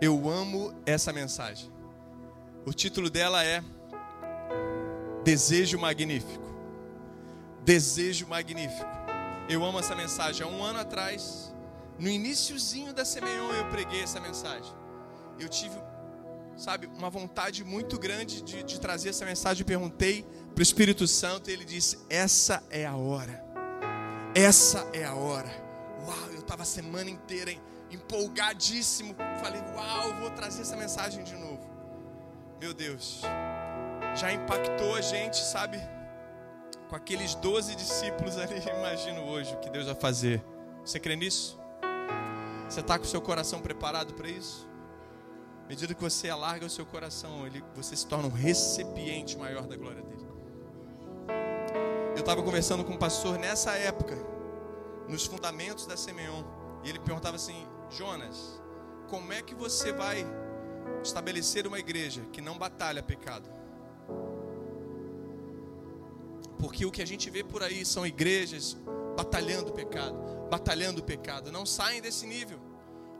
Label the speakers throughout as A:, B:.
A: Eu amo essa mensagem. O título dela é Desejo Magnífico. Desejo Magnífico. Eu amo essa mensagem. Há um ano atrás, no iníciozinho da Semeion, eu preguei essa mensagem. Eu tive, sabe, uma vontade muito grande de, de trazer essa mensagem. Eu perguntei para o Espírito Santo e ele disse: Essa é a hora. Essa é a hora. Uau, eu estava a semana inteira empolgadíssimo. Falei: Uau, vou trazer essa mensagem de novo. Meu Deus, já impactou a gente, sabe? Com aqueles 12 discípulos ali, imagino hoje o que Deus vai fazer. Você crê nisso? Você está com o seu coração preparado para isso? À medida que você alarga o seu coração, ele, você se torna um recipiente maior da glória dele. Eu estava conversando com um pastor nessa época, nos fundamentos da Semeon, e ele perguntava assim: Jonas, como é que você vai estabelecer uma igreja que não batalha pecado? Porque o que a gente vê por aí são igrejas batalhando pecado, batalhando pecado, não saem desse nível,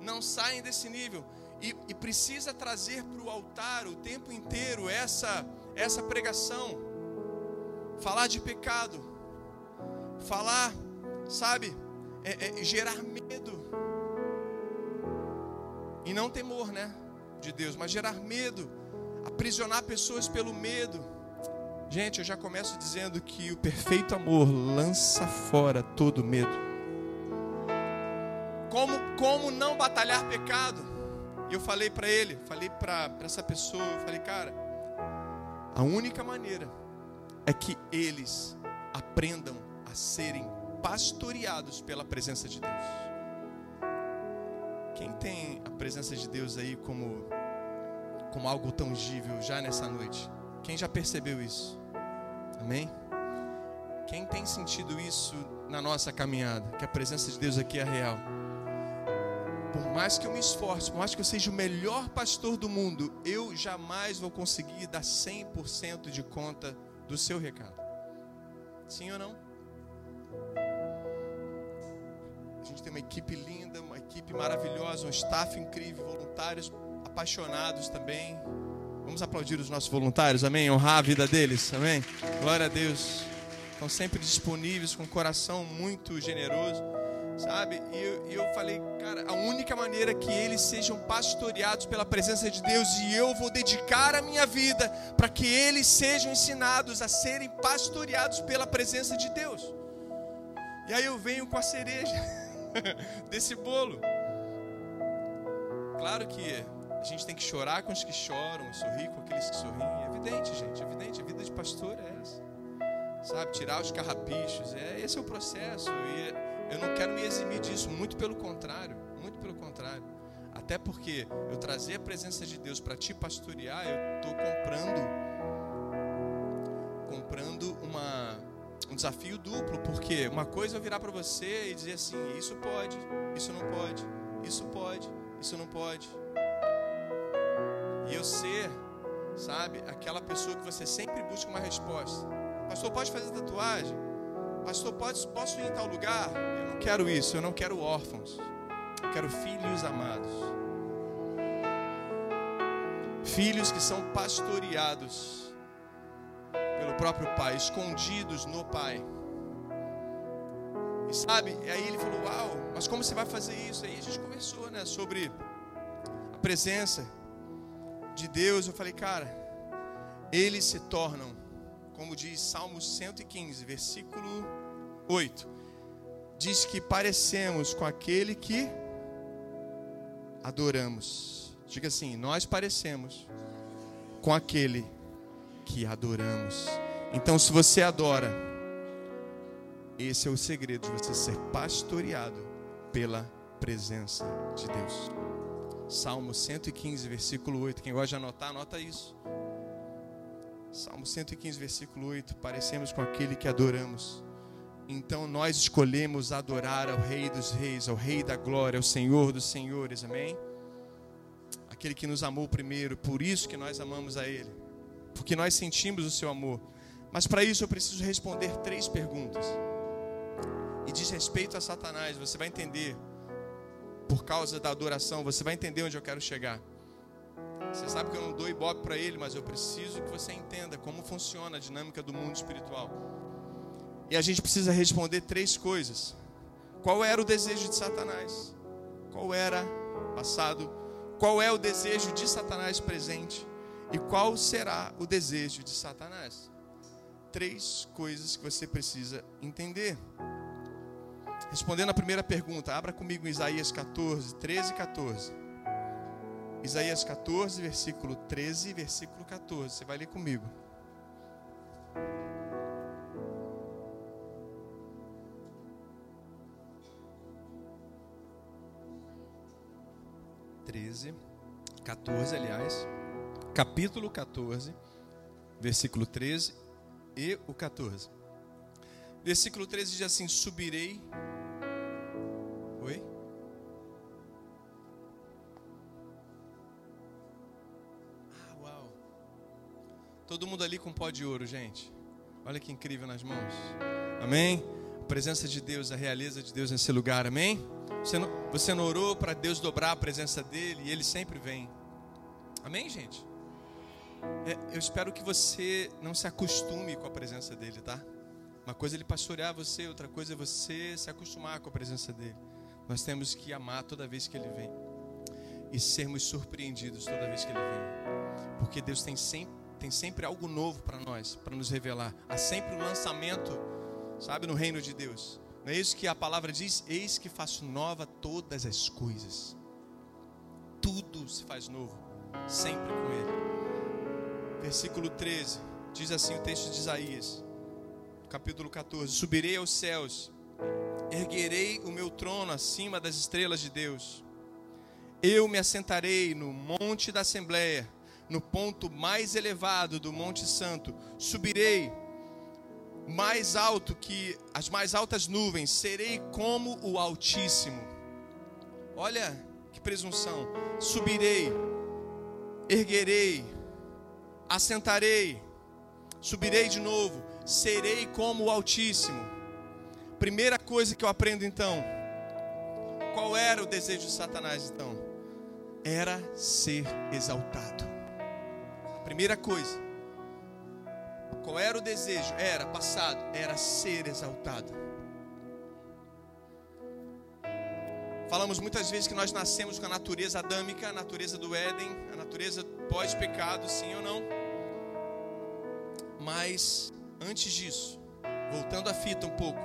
A: não saem desse nível. E, e precisa trazer para o altar o tempo inteiro essa, essa pregação, falar de pecado, falar, sabe, é, é, gerar medo, e não temor, né, de Deus, mas gerar medo, aprisionar pessoas pelo medo. Gente, eu já começo dizendo que o perfeito amor lança fora todo medo. Como, como não batalhar pecado? E eu falei para ele, falei para essa pessoa, eu falei, cara, a única maneira é que eles aprendam a serem pastoreados pela presença de Deus. Quem tem a presença de Deus aí como, como algo tangível já nessa noite? Quem já percebeu isso? Amém? Quem tem sentido isso na nossa caminhada? Que a presença de Deus aqui é real. Por mais que eu me esforce, por mais que eu seja o melhor pastor do mundo, eu jamais vou conseguir dar 100% de conta do seu recado. Sim ou não? A gente tem uma equipe linda, equipe maravilhosa, um staff incrível, voluntários apaixonados também. Vamos aplaudir os nossos voluntários, amém? Honrar a vida deles, amém? Glória a Deus. Estão sempre disponíveis, com um coração muito generoso, sabe? E eu, eu falei, cara, a única maneira que eles sejam pastoreados pela presença de Deus, e eu vou dedicar a minha vida para que eles sejam ensinados a serem pastoreados pela presença de Deus. E aí eu venho com a cereja desse bolo. Claro que a gente tem que chorar com os que choram, sorrir com aqueles que sorriem. É evidente, gente, é evidente. A vida de pastor é essa. Sabe, tirar os carrapichos. É, esse é o processo. E eu não quero me eximir disso, muito pelo contrário. Muito pelo contrário. Até porque eu trazer a presença de Deus para te pastorear, eu estou comprando comprando uma, um desafio duplo, porque uma coisa é eu virar para você e dizer assim: isso pode, isso não pode, isso pode, isso não pode. E eu ser, sabe, aquela pessoa que você sempre busca uma resposta. Pastor, pode fazer tatuagem? Pastor, pode, posso ir em tal lugar? Eu não quero isso, eu não quero órfãos. Eu quero filhos amados. Filhos que são pastoreados pelo próprio Pai, escondidos no Pai. E sabe, e aí ele falou: Uau, mas como você vai fazer isso? Aí a gente conversou né, sobre a presença de Deus, eu falei, cara, eles se tornam, como diz Salmo 115, versículo 8, diz que parecemos com aquele que adoramos. Diga assim: nós parecemos com aquele que adoramos. Então, se você adora, esse é o segredo de você ser pastoreado pela presença de Deus. Salmo 115, versículo 8. Quem gosta de anotar, anota isso. Salmo 115, versículo 8. Parecemos com aquele que adoramos. Então nós escolhemos adorar ao Rei dos Reis, ao Rei da Glória, ao Senhor dos Senhores. Amém? Aquele que nos amou primeiro, por isso que nós amamos a Ele. Porque nós sentimos o seu amor. Mas para isso eu preciso responder três perguntas. E diz respeito a Satanás, você vai entender por causa da adoração, você vai entender onde eu quero chegar. Você sabe que eu não dou ibope para ele, mas eu preciso que você entenda como funciona a dinâmica do mundo espiritual. E a gente precisa responder três coisas. Qual era o desejo de Satanás? Qual era passado? Qual é o desejo de Satanás presente? E qual será o desejo de Satanás? Três coisas que você precisa entender. Respondendo a primeira pergunta, abra comigo Isaías 14, 13 e 14. Isaías 14, versículo 13 e versículo 14. Você vai ler comigo. Treze, 14, aliás, capítulo 14, versículo 13 e o 14. Versículo 13 diz assim: Subirei Oi? Ah, uau. Todo mundo ali com pó de ouro, gente. Olha que incrível nas mãos. Amém? A presença de Deus, a realeza de Deus nesse lugar, amém? Você não, você não orou para Deus dobrar a presença dele e ele sempre vem. Amém, gente? É, eu espero que você não se acostume com a presença dele, tá? Uma coisa é ele pastorear você, outra coisa é você se acostumar com a presença dele. Nós temos que amar toda vez que Ele vem e sermos surpreendidos toda vez que Ele vem, porque Deus tem sempre, tem sempre algo novo para nós, para nos revelar. Há sempre um lançamento, sabe, no reino de Deus. Não é isso que a palavra diz? Eis que faço nova todas as coisas. Tudo se faz novo, sempre com Ele. Versículo 13 diz assim o texto de Isaías, capítulo 14: Subirei aos céus erguerei o meu trono acima das estrelas de Deus. Eu me assentarei no monte da Assembleia, no ponto mais elevado do Monte Santo. Subirei mais alto que as mais altas nuvens, serei como o Altíssimo. Olha que presunção. Subirei, erguerei, assentarei, subirei de novo, serei como o Altíssimo. Primeira coisa que eu aprendo então, qual era o desejo de Satanás então? Era ser exaltado. Primeira coisa. Qual era o desejo? Era passado, era ser exaltado. Falamos muitas vezes que nós nascemos com a natureza adâmica, a natureza do Éden, a natureza pós-pecado, sim ou não? Mas antes disso, voltando a fita um pouco,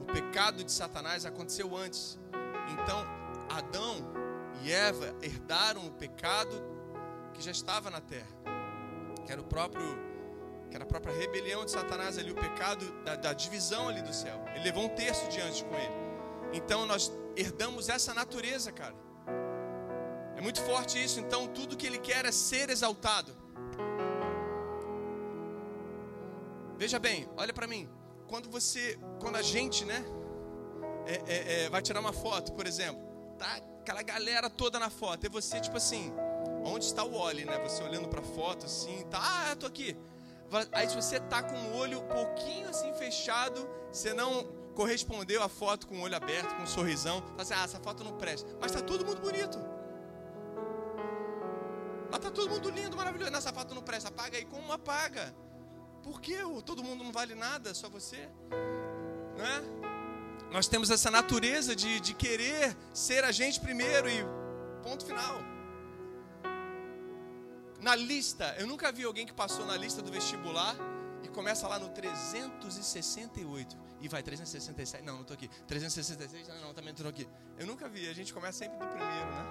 A: o pecado de Satanás aconteceu antes. Então, Adão e Eva herdaram o pecado que já estava na terra, que era o próprio que era a própria rebelião de Satanás ali, o pecado da, da divisão ali do céu. Ele levou um terço diante com ele. Então nós herdamos essa natureza, cara. É muito forte isso. Então tudo que ele quer é ser exaltado. Veja bem, olha para mim quando você, quando a gente, né, é, é, é, vai tirar uma foto, por exemplo, tá aquela galera toda na foto, e você tipo assim, onde está o Oli, né? Você olhando para foto assim, tá, ah, eu tô aqui. Aí se você tá com o olho um pouquinho assim fechado, você não correspondeu à foto com o olho aberto, com um sorrisão, tá assim, ah, essa foto não presta. Mas tá todo mundo bonito. Mas tá todo mundo lindo, maravilhoso. Nessa foto não presta, apaga aí, como apaga? Por que todo mundo não vale nada, só você? Né? Nós temos essa natureza de, de querer ser a gente primeiro e ponto final. Na lista, eu nunca vi alguém que passou na lista do vestibular e começa lá no 368 e vai 367. Não, não estou aqui. 366, não, não também estou aqui. Eu nunca vi, a gente começa sempre do primeiro, né?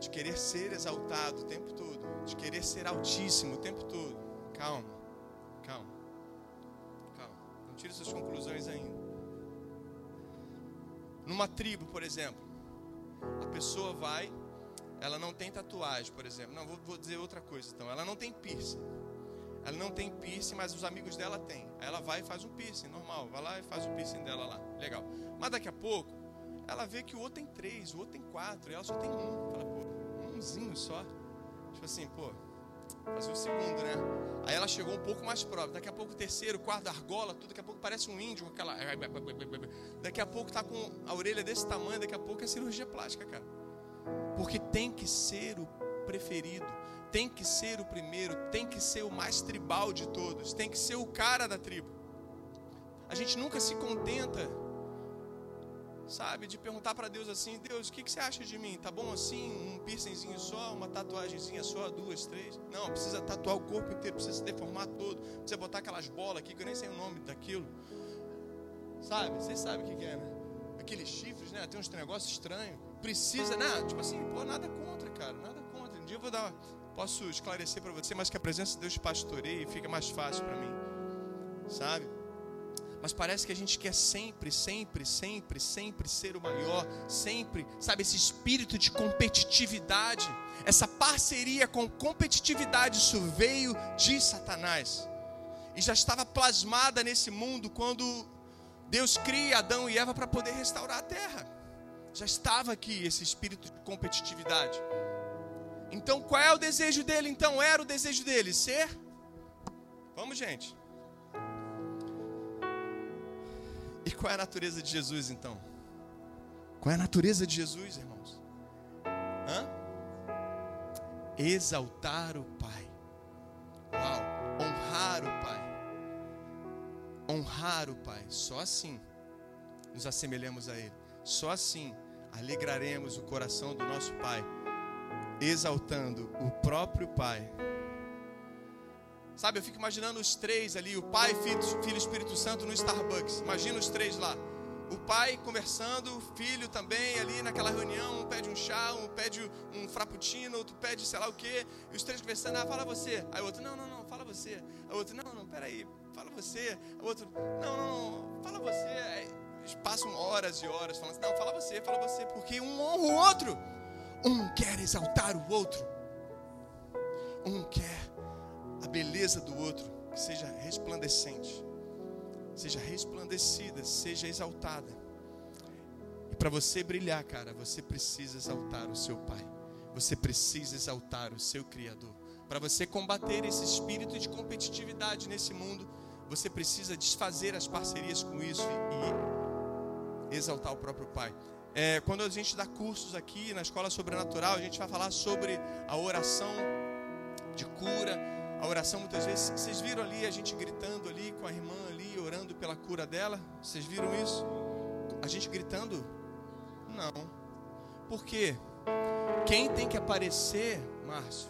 A: De querer ser exaltado o tempo todo, de querer ser altíssimo o tempo todo. Calma, calma, calma. Não tire suas conclusões ainda. Numa tribo, por exemplo, a pessoa vai, ela não tem tatuagem, por exemplo. Não, vou, vou dizer outra coisa então. Ela não tem piercing. Ela não tem piercing, mas os amigos dela têm. Aí ela vai e faz um piercing, normal. Vai lá e faz o piercing dela lá. Legal. Mas daqui a pouco, ela vê que o outro tem três, o outro tem quatro, e ela só tem um. Fala, pô, umzinho só. Tipo assim, pô, Fazia o segundo, né? Aí ela chegou um pouco mais próximo. Daqui a pouco o terceiro, quarto, argola, tudo. Daqui a pouco parece um índio aquela. Daqui a pouco tá com a orelha desse tamanho. Daqui a pouco é cirurgia plástica, cara. Porque tem que ser o preferido. Tem que ser o primeiro. Tem que ser o mais tribal de todos. Tem que ser o cara da tribo. A gente nunca se contenta sabe? De perguntar para Deus assim: Deus, o que, que, você acha de mim? Tá bom assim? Um piercingzinho só, uma tatuagemzinha só, duas, três? Não, precisa tatuar o corpo inteiro, precisa se deformar todo, precisa botar aquelas bolas aqui que eu nem sei o nome daquilo. Sabe? Vocês sabem o que, que é, né? Aqueles chifres, né? Tem uns negócios estranhos. Precisa, né? Tipo assim, pô, nada contra, cara, nada contra. Um dia eu vou dar, posso esclarecer para você, mas que a presença de Deus pastoreie e fica mais fácil para mim, sabe? mas parece que a gente quer sempre, sempre, sempre, sempre ser o maior, sempre, sabe, esse espírito de competitividade, essa parceria com competitividade, isso veio de Satanás. E já estava plasmada nesse mundo quando Deus cria Adão e Eva para poder restaurar a terra. Já estava aqui esse espírito de competitividade. Então, qual é o desejo dele? Então, era o desejo dele ser? Vamos, gente. E qual é a natureza de Jesus então? Qual é a natureza de Jesus, irmãos? Hã? Exaltar o Pai. Uau! Honrar o Pai. Honrar o Pai. Só assim nos assemelhamos a Ele. Só assim alegraremos o coração do nosso Pai, exaltando o próprio Pai Sabe, eu fico imaginando os três ali, o Pai, Filho, Filho Espírito Santo no Starbucks. Imagina os três lá. O pai conversando, o filho também ali naquela reunião, um pede um chá, um pede um frappuccino, outro pede sei lá o quê, e os três conversando, ah, fala você. Aí o outro, não, não, não, fala você. Aí o outro, não, não, peraí, fala você. Aí o outro, não, não, não, fala você. Aí eles passam horas e horas falando assim, não, fala você, fala você, porque um honra o outro. Um quer exaltar o outro. Um quer a beleza do outro, que seja resplandecente, seja resplandecida, seja exaltada. E para você brilhar, cara, você precisa exaltar o seu Pai, você precisa exaltar o seu Criador. Para você combater esse espírito de competitividade nesse mundo, você precisa desfazer as parcerias com isso e, e exaltar o próprio Pai. É, quando a gente dá cursos aqui na escola sobrenatural, a gente vai falar sobre a oração de cura, a oração muitas vezes. Vocês viram ali a gente gritando ali com a irmã ali, orando pela cura dela? Vocês viram isso? A gente gritando? Não. Por quê? Quem tem que aparecer, Márcio,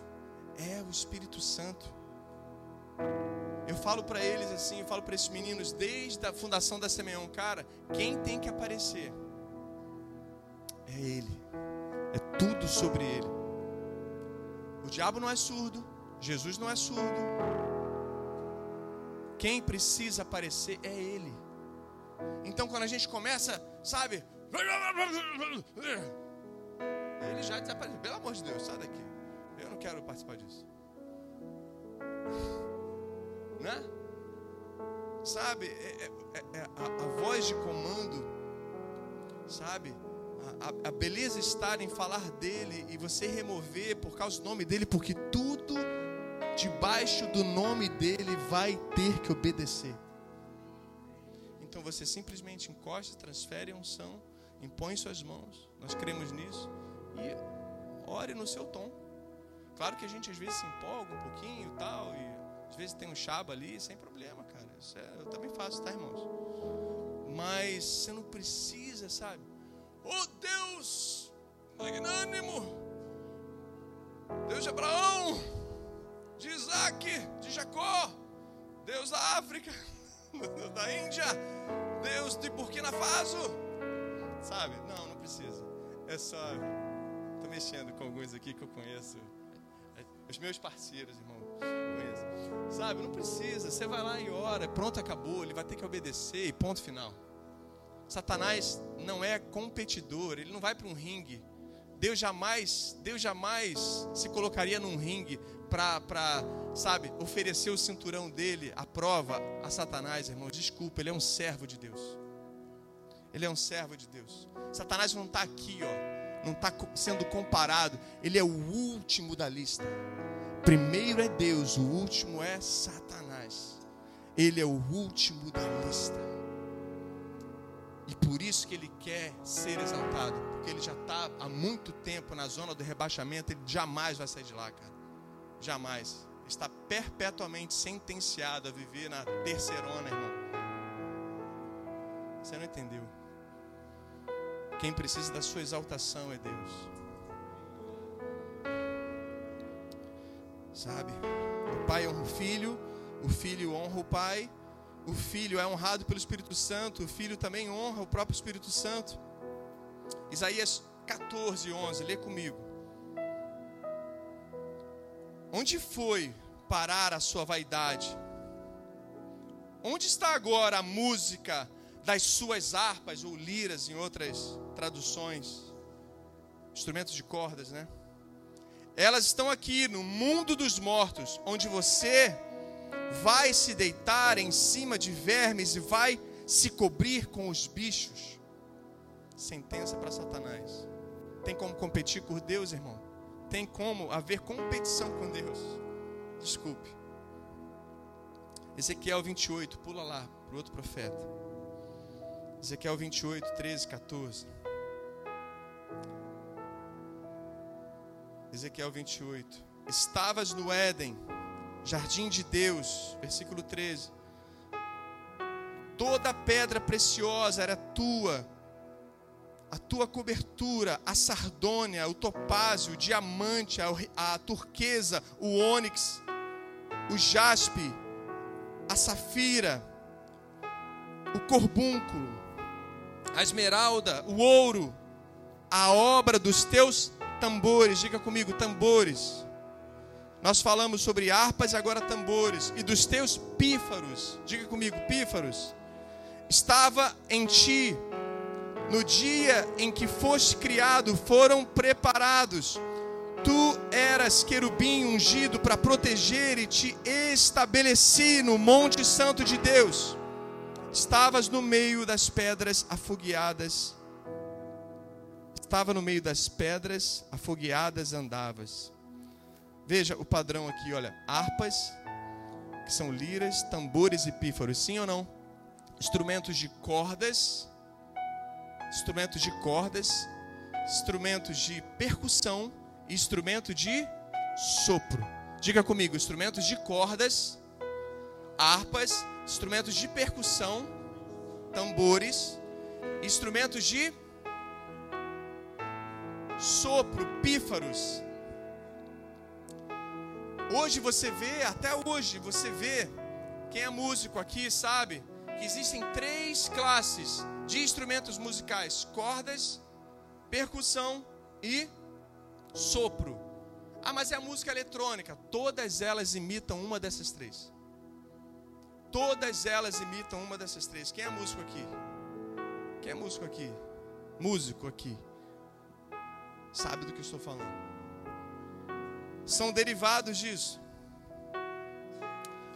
A: é o Espírito Santo. Eu falo para eles assim, eu falo para esses meninos desde a fundação da Semeão, cara, quem tem que aparecer é Ele. É tudo sobre Ele. O diabo não é surdo, Jesus não é surdo. Quem precisa aparecer é Ele. Então, quando a gente começa, sabe? Ele já desapareceu. Pelo amor de Deus, sai daqui. Eu não quero participar disso. Né? Sabe? É, é, é, a, a voz de comando, sabe? A, a, beleza estar em falar dele e você remover por causa do nome dele, porque tudo debaixo do nome dele vai ter que obedecer. Então você simplesmente encosta, transfere a unção, impõe suas mãos, nós cremos nisso, e ore no seu tom. Claro que a gente às vezes se empolga um pouquinho e tal, e às vezes tem um chaba ali, sem problema, cara. É, eu também faço, tá, irmãos? Mas você não precisa, sabe? Oh Deus, magnânimo, Deus de Abraão, de Isaac, de Jacó, Deus da África, da Índia, Deus de Burkina Faso. Sabe? Não, não precisa. É só. Estou mexendo com alguns aqui que eu conheço. Os meus parceiros, irmão. Conheço. Sabe? Não precisa. Você vai lá e ora. Pronto, acabou. Ele vai ter que obedecer e ponto final. Satanás não é competidor. Ele não vai para um ringue. Deus jamais, Deus jamais se colocaria num ringue para, sabe, oferecer o cinturão dele, a prova a Satanás, irmão. Desculpa, ele é um servo de Deus. Ele é um servo de Deus. Satanás não está aqui, ó, não está sendo comparado. Ele é o último da lista. Primeiro é Deus, o último é Satanás. Ele é o último da lista. E por isso que ele quer ser exaltado, porque ele já está há muito tempo na zona do rebaixamento, ele jamais vai sair de lá, cara. Jamais. Está perpetuamente sentenciado a viver na terceirona, irmão. Você não entendeu? Quem precisa da sua exaltação é Deus. Sabe? O pai honra o filho, o filho honra o pai, o filho é honrado pelo Espírito Santo, o filho também honra o próprio Espírito Santo. Isaías 14, 11, lê comigo. Onde foi parar a sua vaidade? Onde está agora a música das suas harpas ou liras em outras traduções? Instrumentos de cordas, né? Elas estão aqui no mundo dos mortos, onde você vai se deitar em cima de vermes e vai se cobrir com os bichos. Sentença para Satanás. Tem como competir com Deus, irmão? Tem como haver competição com Deus? Desculpe. Ezequiel 28, pula lá para o outro profeta. Ezequiel 28, 13, 14. Ezequiel 28. Estavas no Éden jardim de Deus, versículo 13. Toda pedra preciosa era tua, a tua cobertura, a sardônia, o topázio, o diamante, a, a turquesa, o ônix, o jaspe, a safira, o corbúnculo, a esmeralda, o ouro, a obra dos teus tambores, diga comigo, tambores nós falamos sobre harpas e agora tambores. E dos teus pífaros, diga comigo, pífaros, estava em ti, no dia em que foste criado, foram preparados. Tu eras querubim ungido para proteger e te estabeleci no Monte Santo de Deus. Estavas no meio das pedras afogueadas. Estava no meio das pedras afogueadas andavas Veja o padrão aqui, olha, harpas, que são liras, tambores e pífaros, sim ou não? Instrumentos de cordas, instrumentos de cordas, instrumentos de percussão e instrumento de sopro. Diga comigo, instrumentos de cordas, harpas, instrumentos de percussão, tambores, instrumentos de sopro, pífaros, Hoje você vê, até hoje você vê, quem é músico aqui sabe que existem três classes de instrumentos musicais: cordas, percussão e sopro. Ah, mas é a música eletrônica. Todas elas imitam uma dessas três. Todas elas imitam uma dessas três. Quem é músico aqui? Quem é músico aqui? Músico aqui. Sabe do que eu estou falando são derivados disso.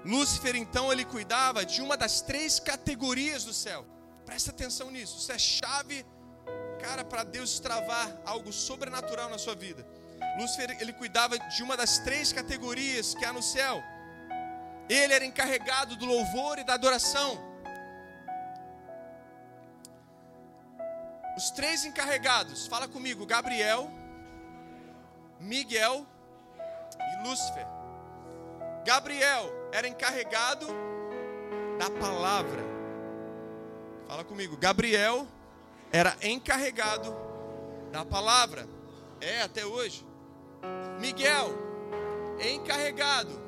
A: Lúcifer, então, ele cuidava de uma das três categorias do céu. Presta atenção nisso. Isso é chave, cara, para Deus travar algo sobrenatural na sua vida. Lúcifer, ele cuidava de uma das três categorias que há no céu. Ele era encarregado do louvor e da adoração. Os três encarregados, fala comigo: Gabriel, Miguel Lúcifer. Gabriel era encarregado da palavra. Fala comigo. Gabriel era encarregado da palavra. É até hoje. Miguel encarregado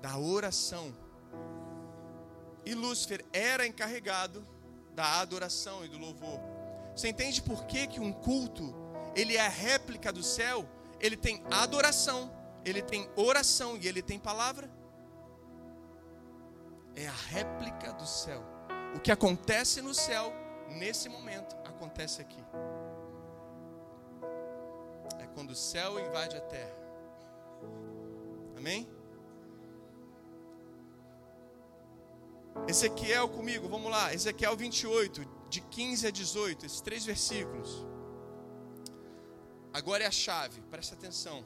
A: da oração. E Lúcifer era encarregado da adoração e do louvor. Você entende por que, que um culto ele é a réplica do céu, ele tem adoração, ele tem oração e ele tem palavra. É a réplica do céu. O que acontece no céu, nesse momento, acontece aqui. É quando o céu invade a terra. Amém? Ezequiel comigo, vamos lá. Ezequiel 28, de 15 a 18, esses três versículos. Agora é a chave, presta atenção.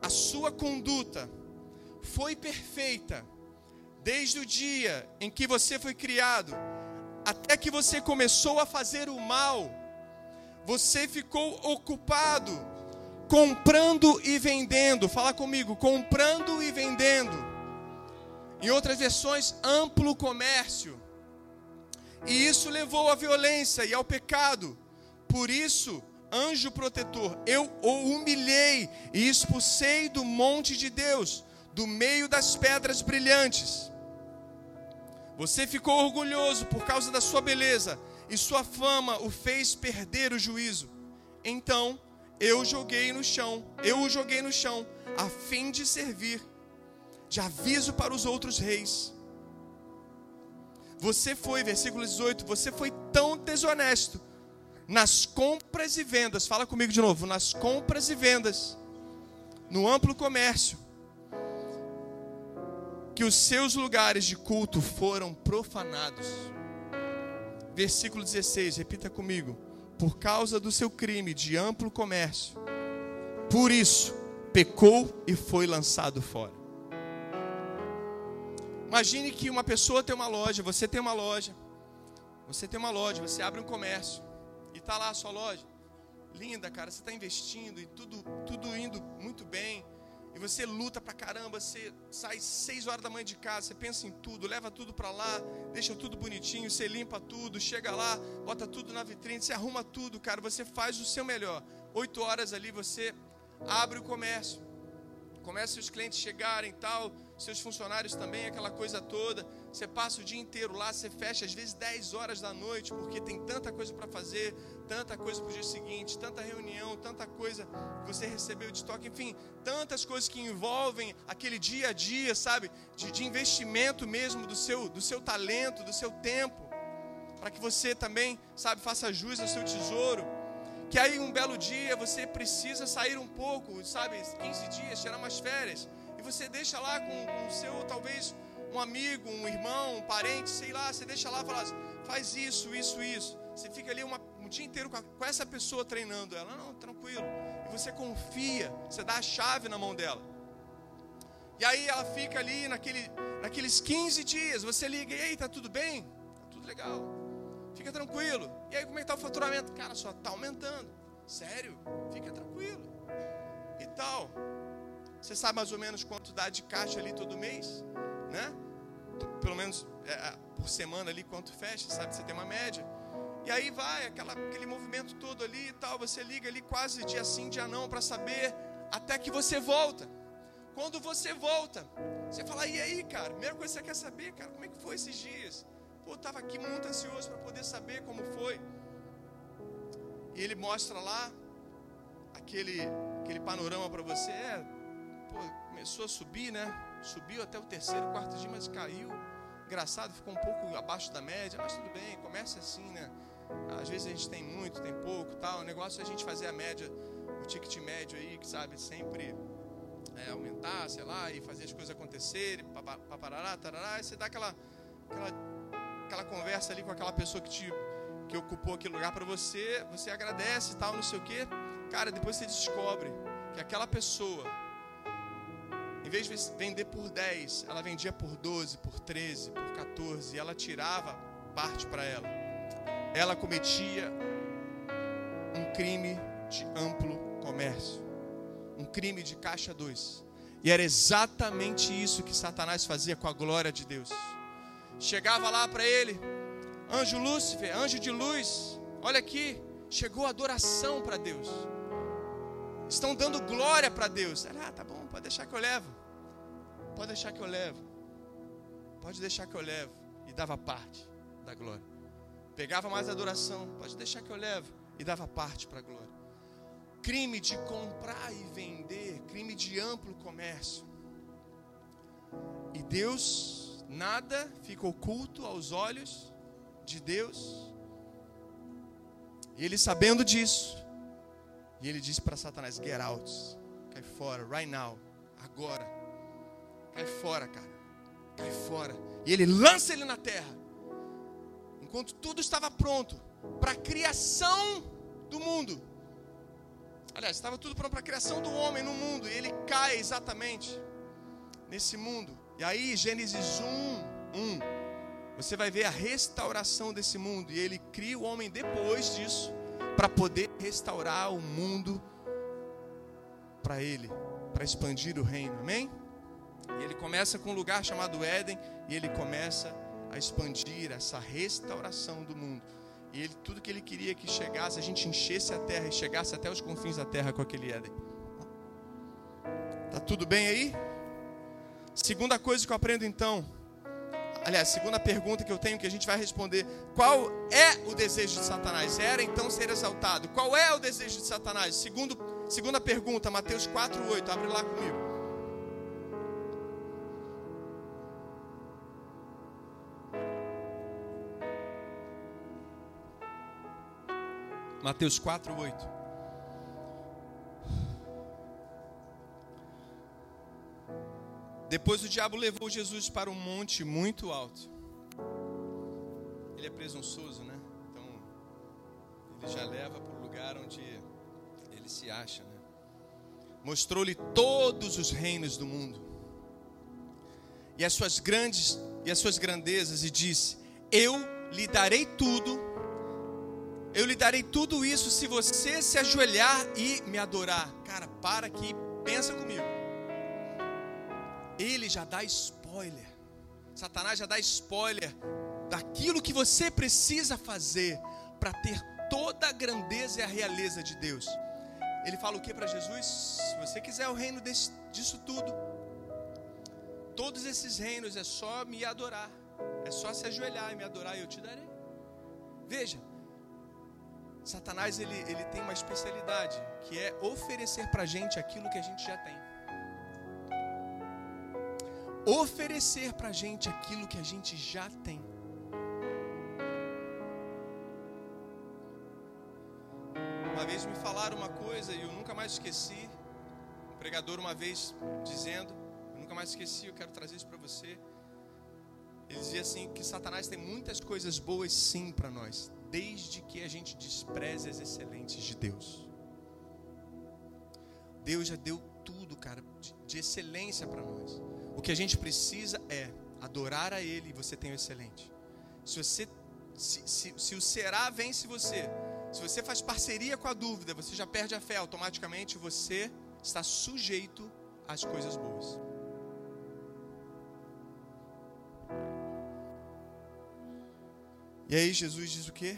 A: A sua conduta foi perfeita desde o dia em que você foi criado até que você começou a fazer o mal. Você ficou ocupado comprando e vendendo. Fala comigo, comprando e vendendo. Em outras versões, amplo comércio. E isso levou à violência e ao pecado. Por isso, anjo protetor, eu o humilhei e expulsei do monte de Deus, do meio das pedras brilhantes. Você ficou orgulhoso por causa da sua beleza, e sua fama o fez perder o juízo. Então eu joguei no chão, eu o joguei no chão, a fim de servir, de aviso para os outros reis. Você foi, versículo 18, você foi tão desonesto nas compras e vendas, fala comigo de novo, nas compras e vendas, no amplo comércio, que os seus lugares de culto foram profanados. Versículo 16, repita comigo. Por causa do seu crime de amplo comércio, por isso pecou e foi lançado fora. Imagine que uma pessoa tem uma loja, você tem uma loja, você tem uma loja, você abre um comércio está lá a sua loja, linda, cara, você está investindo e tudo, tudo indo muito bem. E você luta pra caramba, você sai seis horas da manhã de casa, você pensa em tudo, leva tudo para lá, deixa tudo bonitinho, você limpa tudo, chega lá, bota tudo na vitrine, você arruma tudo, cara, você faz o seu melhor. Oito horas ali você abre o comércio, começa os clientes chegarem tal, seus funcionários também, aquela coisa toda. Você passa o dia inteiro lá, você fecha às vezes 10 horas da noite, porque tem tanta coisa para fazer, tanta coisa para o dia seguinte, tanta reunião, tanta coisa que você recebeu de toque, enfim, tantas coisas que envolvem aquele dia a dia, sabe? De, de investimento mesmo do seu, do seu talento, do seu tempo, para que você também, sabe, faça jus ao seu tesouro. Que aí um belo dia você precisa sair um pouco, sabe, 15 dias, tirar umas férias e você deixa lá com, o seu, talvez, um amigo, um irmão, um parente, sei lá, você deixa lá e fala, faz isso, isso, isso. Você fica ali uma, um dia inteiro com, a, com essa pessoa treinando ela. Não, tranquilo. E você confia, você dá a chave na mão dela. E aí ela fica ali naquele, naqueles 15 dias, você liga, e aí, tá tudo bem? Tá tudo legal. Fica tranquilo. E aí, como é que tá o faturamento? Cara, só tá aumentando. Sério? Fica tranquilo. E tal. Você sabe mais ou menos quanto dá de caixa ali todo mês, né? Pelo menos é, é, por semana ali quanto fecha, sabe? Você tem uma média. E aí vai aquela, aquele movimento todo ali e tal. Você liga ali quase dia sim, dia não, para saber até que você volta. Quando você volta, você fala, e aí, cara? Primeira coisa que você quer saber, cara, como é que foi esses dias? Pô, eu tava aqui muito ansioso para poder saber como foi. E ele mostra lá aquele, aquele panorama para você. É, pô, começou a subir, né? Subiu até o terceiro, quarto dia, mas caiu. Engraçado, ficou um pouco abaixo da média, mas tudo bem, começa assim, né? Às vezes a gente tem muito, tem pouco, tal. O negócio é a gente fazer a média, o ticket médio aí, que sabe, sempre é, aumentar, sei lá, e fazer as coisas acontecerem, paparará, tarará, e você dá aquela, aquela, aquela conversa ali com aquela pessoa que te que ocupou aquele lugar para você, você agradece e tal, não sei o quê. Cara, depois você descobre que aquela pessoa em vez de vender por 10, ela vendia por 12, por 13, por 14, e ela tirava parte para ela. Ela cometia um crime de amplo comércio, um crime de caixa 2. E era exatamente isso que Satanás fazia com a glória de Deus. Chegava lá para ele, anjo Lúcifer, anjo de luz, olha aqui, chegou adoração para Deus. Estão dando glória para Deus. Ah, tá bom, pode deixar que eu levo. Pode deixar que eu levo. Pode deixar que eu levo. E dava parte da glória. Pegava mais adoração. Pode deixar que eu levo. E dava parte para a glória. Crime de comprar e vender. Crime de amplo comércio. E Deus, nada fica oculto aos olhos de Deus. E ele sabendo disso, e ele disse para Satanás: Get out, cai fora, right now, agora, cai fora, cara, cai fora. E ele lança ele na terra, enquanto tudo estava pronto para a criação do mundo. Aliás, estava tudo pronto para a criação do homem no mundo. E ele cai exatamente nesse mundo. E aí, Gênesis 1, 1, você vai ver a restauração desse mundo. E ele cria o homem depois disso, para poder restaurar o mundo para ele, para expandir o reino. Amém? E ele começa com um lugar chamado Éden, e ele começa a expandir essa restauração do mundo. E ele, tudo que ele queria que chegasse, a gente enchesse a terra e chegasse até os confins da terra com aquele Éden. Tá tudo bem aí? Segunda coisa que eu aprendo então, aliás, segunda pergunta que eu tenho que a gente vai responder: qual é o desejo de Satanás? Era então ser exaltado. Qual é o desejo de Satanás? Segundo, segunda pergunta, Mateus 4:8. Abre lá comigo. Mateus 4, 8. Depois o diabo levou Jesus para um monte muito alto. Ele é presunçoso, né? Então, ele já leva para o lugar onde ele se acha, né? Mostrou-lhe todos os reinos do mundo e as suas grandes e as suas grandezas e disse: Eu lhe darei tudo eu lhe darei tudo isso se você se ajoelhar e me adorar. Cara, para aqui, pensa comigo. Ele já dá spoiler. Satanás já dá spoiler daquilo que você precisa fazer para ter toda a grandeza e a realeza de Deus. Ele fala o que para Jesus? Se você quiser o reino desse, disso tudo, todos esses reinos é só me adorar, é só se ajoelhar e me adorar e eu te darei. Veja, Satanás ele, ele tem uma especialidade que é oferecer para gente aquilo que a gente já tem. Oferecer para a gente aquilo que a gente já tem. Uma vez me falaram uma coisa e eu nunca mais esqueci. Um pregador uma vez dizendo, eu nunca mais esqueci, eu quero trazer isso para você. Ele dizia assim que Satanás tem muitas coisas boas sim para nós, desde que a gente despreze as excelentes de Deus. Deus já deu tudo, cara, de, de excelência para nós. O que a gente precisa é adorar a Ele e você tem o excelente. Se você, se, se, se o será vence você, se você faz parceria com a dúvida, você já perde a fé automaticamente. Você está sujeito às coisas boas. E aí Jesus diz o que?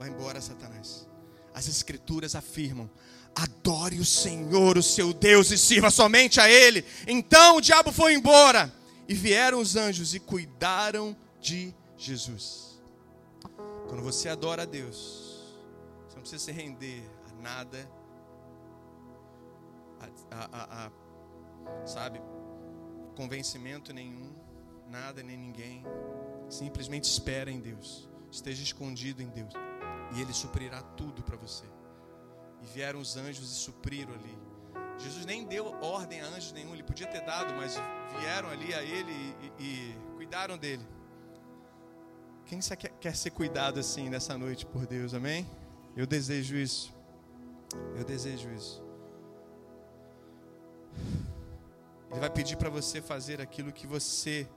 A: Vai embora, Satanás. As escrituras afirmam: adore o Senhor, o seu Deus, e sirva somente a Ele. Então o diabo foi embora. E vieram os anjos e cuidaram de Jesus. Quando você adora a Deus, você não precisa se render a nada, a, a, a, sabe, convencimento nenhum, nada nem ninguém. Simplesmente espera em Deus. Esteja escondido em Deus. E Ele suprirá tudo para você. E vieram os anjos e supriram ali. Jesus nem deu ordem a anjos nenhum, ele podia ter dado, mas vieram ali a ele e, e, e cuidaram dele. Quem quer, quer ser cuidado assim nessa noite por Deus, amém? Eu desejo isso. Eu desejo isso. Ele vai pedir para você fazer aquilo que você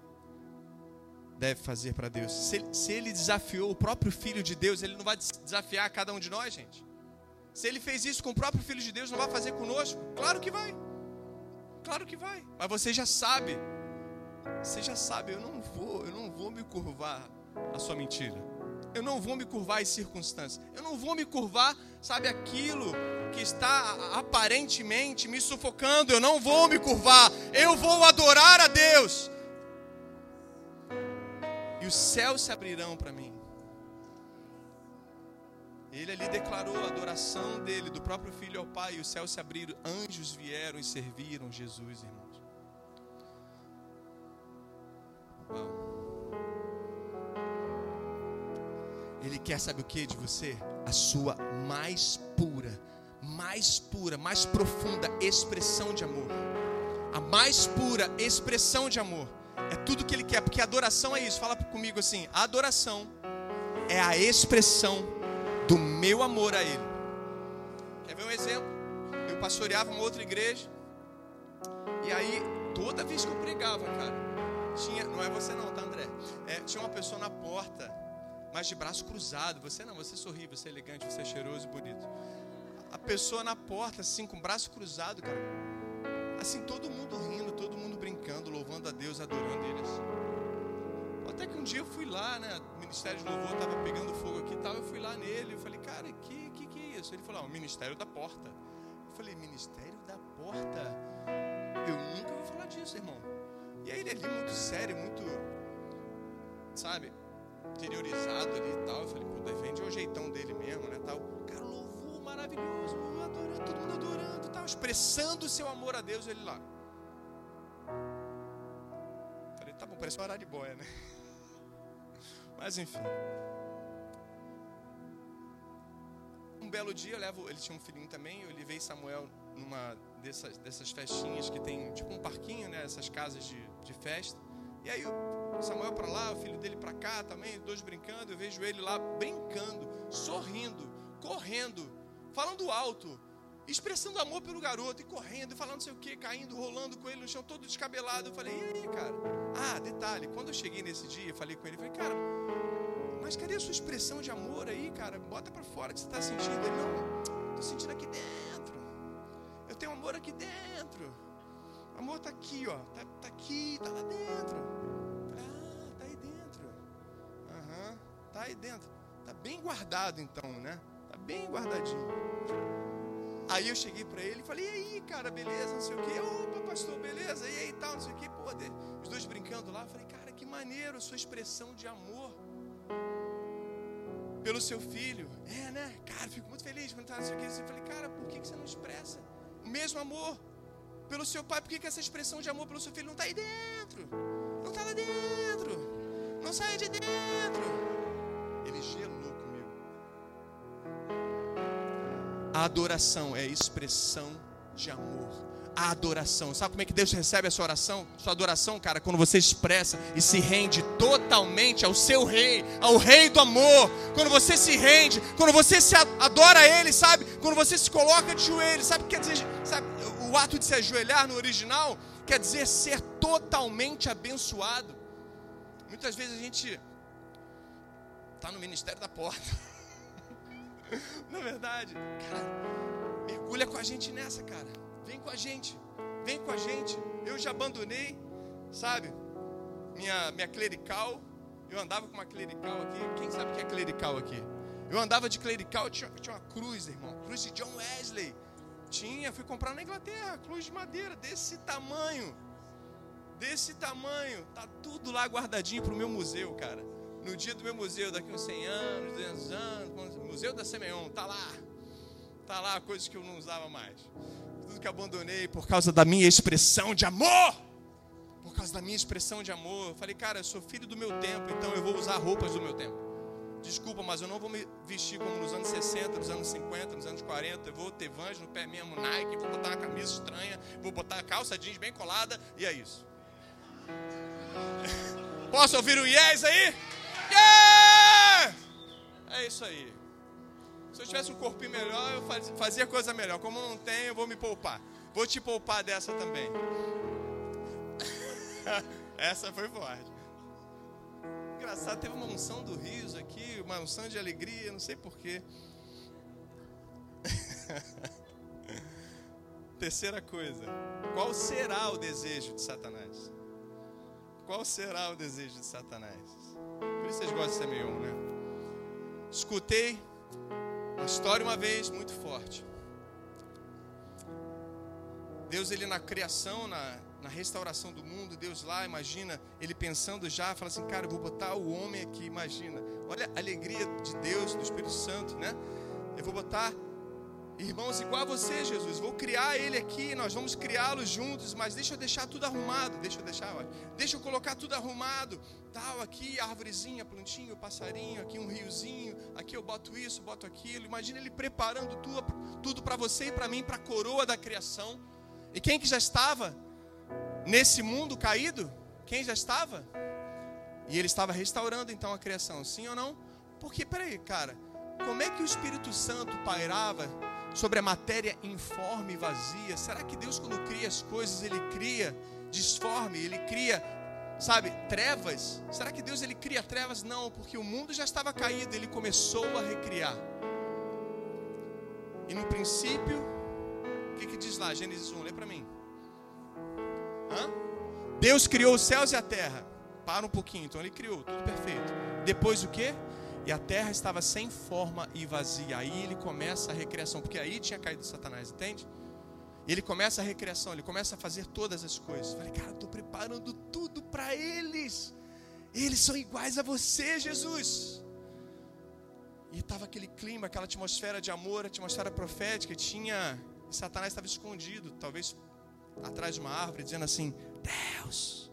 A: deve fazer para Deus. Se, se, ele desafiou o próprio Filho de Deus, ele não vai desafiar cada um de nós, gente. Se ele fez isso com o próprio Filho de Deus, não vai fazer conosco? Claro que vai. Claro que vai. Mas você já sabe. Você já sabe, eu não vou, eu não vou me curvar à sua mentira. Eu não vou me curvar às circunstâncias. Eu não vou me curvar, sabe, aquilo que está aparentemente me sufocando. Eu não vou me curvar. Eu vou adorar a Deus e os céus se abrirão para mim. Ele ali declarou a adoração dele, do próprio filho ao Pai, e os céus se abriram, anjos vieram e serviram Jesus, irmãos. Ele quer, sabe o que de você? A sua mais pura, mais pura, mais profunda expressão de amor. A mais pura expressão de amor é tudo que ele quer, porque adoração é isso. Fala comigo assim: a adoração é a expressão do meu amor a ele. Quer ver um exemplo? eu pastoreava uma outra igreja. E aí, toda vez que eu pregava, cara, tinha. Não é você não, tá, André? É, tinha uma pessoa na porta, mas de braço cruzado. Você não, você sorri, você é elegante, você é cheiroso e bonito. A pessoa na porta, assim, com o braço cruzado, cara. Assim, todo mundo rindo, todo mundo brincando, louvando a Deus, adorando eles. Até que um dia eu fui lá, né? O Ministério de Louvor estava pegando fogo aqui e tal. Eu fui lá nele, eu falei, cara, que, que, que é isso? Ele falou, ah, o Ministério da Porta. Eu falei, Ministério da Porta? Eu nunca ouvi falar disso, irmão. E aí ele ali, muito sério, muito, sabe, interiorizado ali e tal. Eu falei, pô, defende o jeitão dele mesmo, né? Tal. Cara, louvor maravilhoso, adorando, todo mundo adorando, tal, expressando o seu amor a Deus, ele lá. Falei, tá bom, parece de boia, né? Mas enfim. Um belo dia, eu levo, ele tinha um filhinho também, eu levei Samuel numa dessas, dessas festinhas que tem tipo um parquinho, né? Essas casas de, de festa. E aí o Samuel para lá, o filho dele para cá também, dois brincando. Eu vejo ele lá brincando, sorrindo, correndo, falando alto, expressando amor pelo garoto e correndo, e falando não sei o que, caindo, rolando com ele no chão, todo descabelado. Eu falei, e aí, cara? Ah, detalhe, quando eu cheguei nesse dia, falei com ele, falei, cara, mas cadê a sua expressão de amor aí, cara? Bota para fora que você está sentindo. Ele, não, tô sentindo aqui dentro. Eu tenho amor aqui dentro. O amor tá aqui, ó. Tá, tá aqui, tá lá dentro. Ah, tá aí dentro. Aham, uhum, tá aí dentro. Tá bem guardado então, né? Tá bem guardadinho. Aí eu cheguei para ele e falei, e aí, cara, beleza, não sei o quê. Opa, pastor, beleza? E aí, tal, não sei o quê. Pô, os dois brincando lá. Eu falei, cara, que maneiro sua expressão de amor pelo seu filho. É, né? Cara, fico muito feliz quando tá não sei o quê. Eu falei, cara, por que você não expressa o mesmo amor pelo seu pai? Por que essa expressão de amor pelo seu filho não está aí dentro? Não está lá dentro. Não sai de dentro. Ele gelou A adoração é expressão de amor a adoração. Sabe como é que Deus recebe a sua oração? Sua adoração, cara, quando você expressa e se rende totalmente ao seu rei, ao rei do amor. Quando você se rende, quando você se adora a ele, sabe? Quando você se coloca de joelhos, sabe o que quer dizer? Sabe, o ato de se ajoelhar no original quer dizer ser totalmente abençoado. Muitas vezes a gente está no ministério da porta. Na verdade, cara, mergulha com a gente nessa, cara. Vem com a gente, vem com a gente. Eu já abandonei, sabe? Minha, minha clerical. Eu andava com uma clerical aqui. Quem sabe o que é clerical aqui? Eu andava de clerical, tinha, tinha uma cruz, irmão. Cruz de John Wesley. Tinha, fui comprar na Inglaterra, cruz de madeira, desse tamanho. Desse tamanho. Tá tudo lá guardadinho pro meu museu, cara. No dia do meu museu, daqui uns 100 anos, 200 anos, Museu da Semeon, tá lá. Tá lá coisas que eu não usava mais tudo que abandonei por causa da minha expressão de amor. Por causa da minha expressão de amor. Eu falei, cara, eu sou filho do meu tempo, então eu vou usar roupas do meu tempo. Desculpa, mas eu não vou me vestir como nos anos 60, nos anos 50, nos anos 40. Eu vou ter Vans no pé mesmo, Nike, vou botar uma camisa estranha, vou botar a calça jeans bem colada e é isso. Posso ouvir o yes aí? É isso aí. Se eu tivesse um corpinho melhor, eu fazia coisa melhor. Como não tenho, eu vou me poupar. Vou te poupar dessa também. Essa foi forte. Engraçado, teve uma unção do riso aqui, uma unção de alegria, não sei porquê. Terceira coisa, qual será o desejo de Satanás? Qual será o desejo de Satanás? Por isso vocês gostam de ser meio né? Escutei uma história uma vez muito forte. Deus ele na criação, na, na restauração do mundo, Deus lá, imagina, ele pensando já, fala assim, cara, eu vou botar o homem aqui, imagina. Olha a alegria de Deus, do Espírito Santo, né? Eu vou botar irmãos igual a você, Jesus. Vou criar ele aqui, nós vamos criá-los juntos, mas deixa eu deixar tudo arrumado, deixa eu deixar, olha. deixa eu colocar tudo arrumado. Tal, aqui árvorezinha, plantinho, passarinho, aqui um riozinho, aqui eu boto isso, boto aquilo. Imagina ele preparando tudo, tudo para você e para mim, para a coroa da criação. E quem que já estava nesse mundo caído? Quem já estava? E ele estava restaurando então a criação, sim ou não? Porque, peraí, cara, como é que o Espírito Santo pairava sobre a matéria informe e vazia. Será que Deus, quando cria as coisas, Ele cria disforme, Ele cria, sabe, trevas? Será que Deus Ele cria trevas? Não, porque o mundo já estava caído, Ele começou a recriar. E no princípio, o que, que diz lá? Gênesis 1, lê para mim. Hã? Deus criou os céus e a terra. Para um pouquinho, então ele criou, tudo perfeito. Depois o que? E a terra estava sem forma e vazia. Aí ele começa a recriação, porque aí tinha caído Satanás, entende? Ele começa a recriação, ele começa a fazer todas as coisas. falei, cara, estou preparando tudo para eles. Eles são iguais a você, Jesus. E estava aquele clima, aquela atmosfera de amor, atmosfera profética. Tinha. E Satanás estava escondido, talvez atrás de uma árvore, dizendo assim: Deus,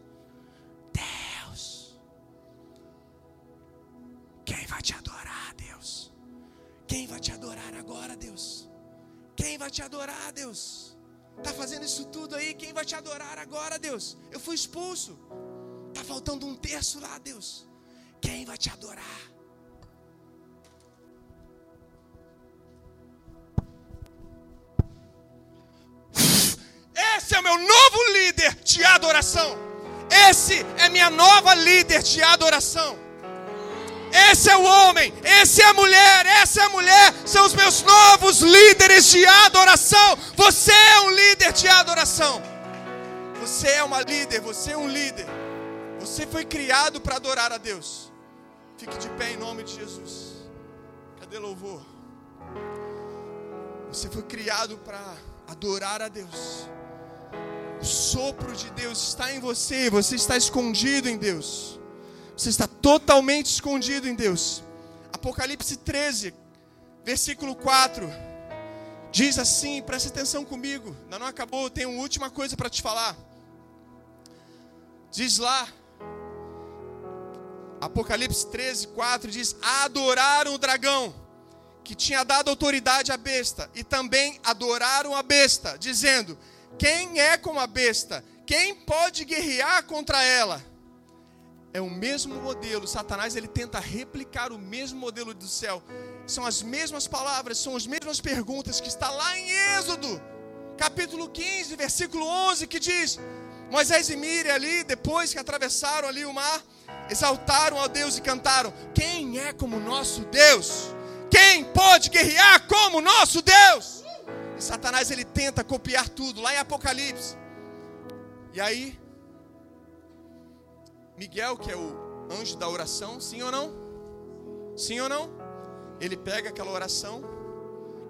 A: Quem vai te adorar agora, Deus? Quem vai te adorar, Deus? Tá fazendo isso tudo aí, quem vai te adorar agora, Deus? Eu fui expulso. Tá faltando um terço lá, Deus. Quem vai te adorar? Esse é o meu novo líder de adoração. Esse é minha nova líder de adoração. Esse é o homem, esse é a mulher, essa é a mulher, são os meus novos líderes de adoração. Você é um líder de adoração. Você é uma líder, você é um líder. Você foi criado para adorar a Deus. Fique de pé em nome de Jesus. Cadê louvor? Você foi criado para adorar a Deus. O sopro de Deus está em você, você está escondido em Deus. Você está totalmente escondido em Deus. Apocalipse 13, versículo 4. Diz assim, preste atenção comigo. Ainda não acabou, tenho uma última coisa para te falar. Diz lá, Apocalipse 13, 4 diz: Adoraram o dragão, que tinha dado autoridade à besta, e também adoraram a besta, dizendo: quem é como a besta? Quem pode guerrear contra ela? É o mesmo modelo. Satanás ele tenta replicar o mesmo modelo do céu. São as mesmas palavras, são as mesmas perguntas que está lá em Êxodo, capítulo 15, versículo 11, que diz: Moisés e Miriam ali, depois que atravessaram ali o mar, exaltaram a Deus e cantaram: Quem é como nosso Deus? Quem pode guerrear como nosso Deus? E Satanás ele tenta copiar tudo lá em Apocalipse. E aí, Miguel, que é o anjo da oração, sim ou não? Sim ou não? Ele pega aquela oração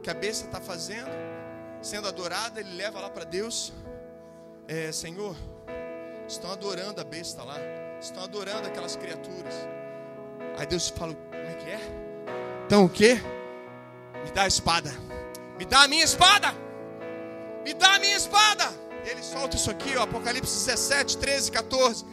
A: que a besta está fazendo, sendo adorada, ele leva lá para Deus. É, Senhor, estão adorando a besta lá, estão adorando aquelas criaturas. Aí Deus fala: Como é que é? Então o que? Me dá a espada. Me dá a minha espada. Me dá a minha espada. Ele solta isso aqui, ó, Apocalipse 17, 13, 14.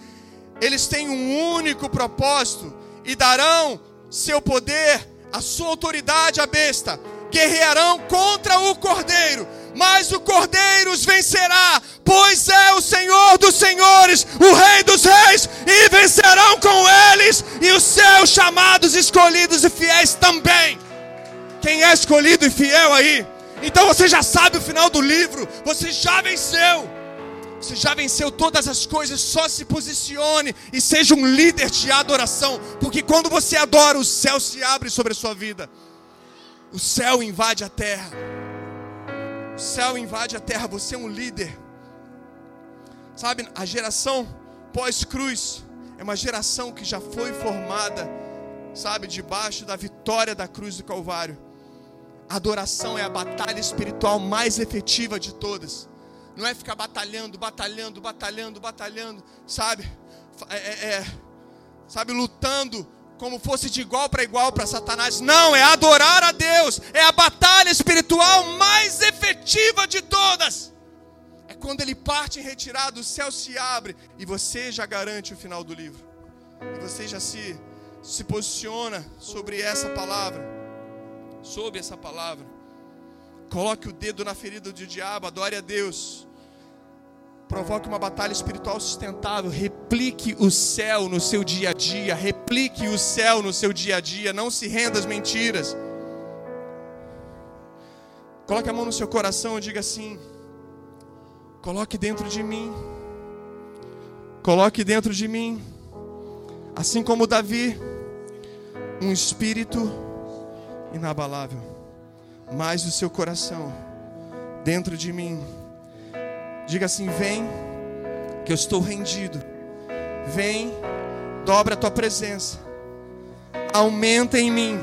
A: Eles têm um único propósito e darão seu poder, a sua autoridade à besta. Guerrearão contra o cordeiro, mas o cordeiro os vencerá, pois é o Senhor dos senhores, o Rei dos reis, e vencerão com eles e os seus chamados, escolhidos e fiéis também. Quem é escolhido e fiel aí? Então você já sabe o final do livro, você já venceu. Você já venceu todas as coisas, só se posicione e seja um líder de adoração, porque quando você adora, o céu se abre sobre a sua vida. O céu invade a terra. O céu invade a terra, você é um líder. Sabe, a geração pós-cruz é uma geração que já foi formada, sabe, debaixo da vitória da cruz do Calvário. Adoração é a batalha espiritual mais efetiva de todas. Não é ficar batalhando, batalhando, batalhando, batalhando, sabe? É, é, é sabe, lutando como fosse de igual para igual para Satanás. Não, é adorar a Deus. É a batalha espiritual mais efetiva de todas. É quando ele parte em retirada, o céu se abre e você já garante o final do livro. E você já se, se posiciona sobre essa palavra sob essa palavra. Coloque o dedo na ferida do diabo, adore a Deus. Provoque uma batalha espiritual sustentável. Replique o céu no seu dia a dia. Replique o céu no seu dia a dia. Não se renda às mentiras. Coloque a mão no seu coração e diga assim: Coloque dentro de mim. Coloque dentro de mim, assim como Davi, um espírito inabalável. Mais o seu coração dentro de mim. Diga assim: Vem, que eu estou rendido. Vem, dobra a tua presença. Aumenta em mim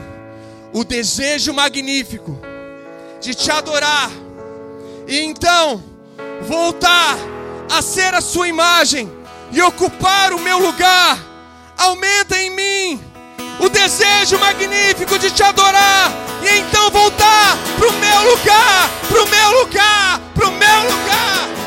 A: o desejo magnífico de te adorar. E então voltar a ser a sua imagem e ocupar o meu lugar. Aumenta em mim o desejo magnífico de te adorar e então voltar pro meu lugar, pro meu lugar, pro meu lugar.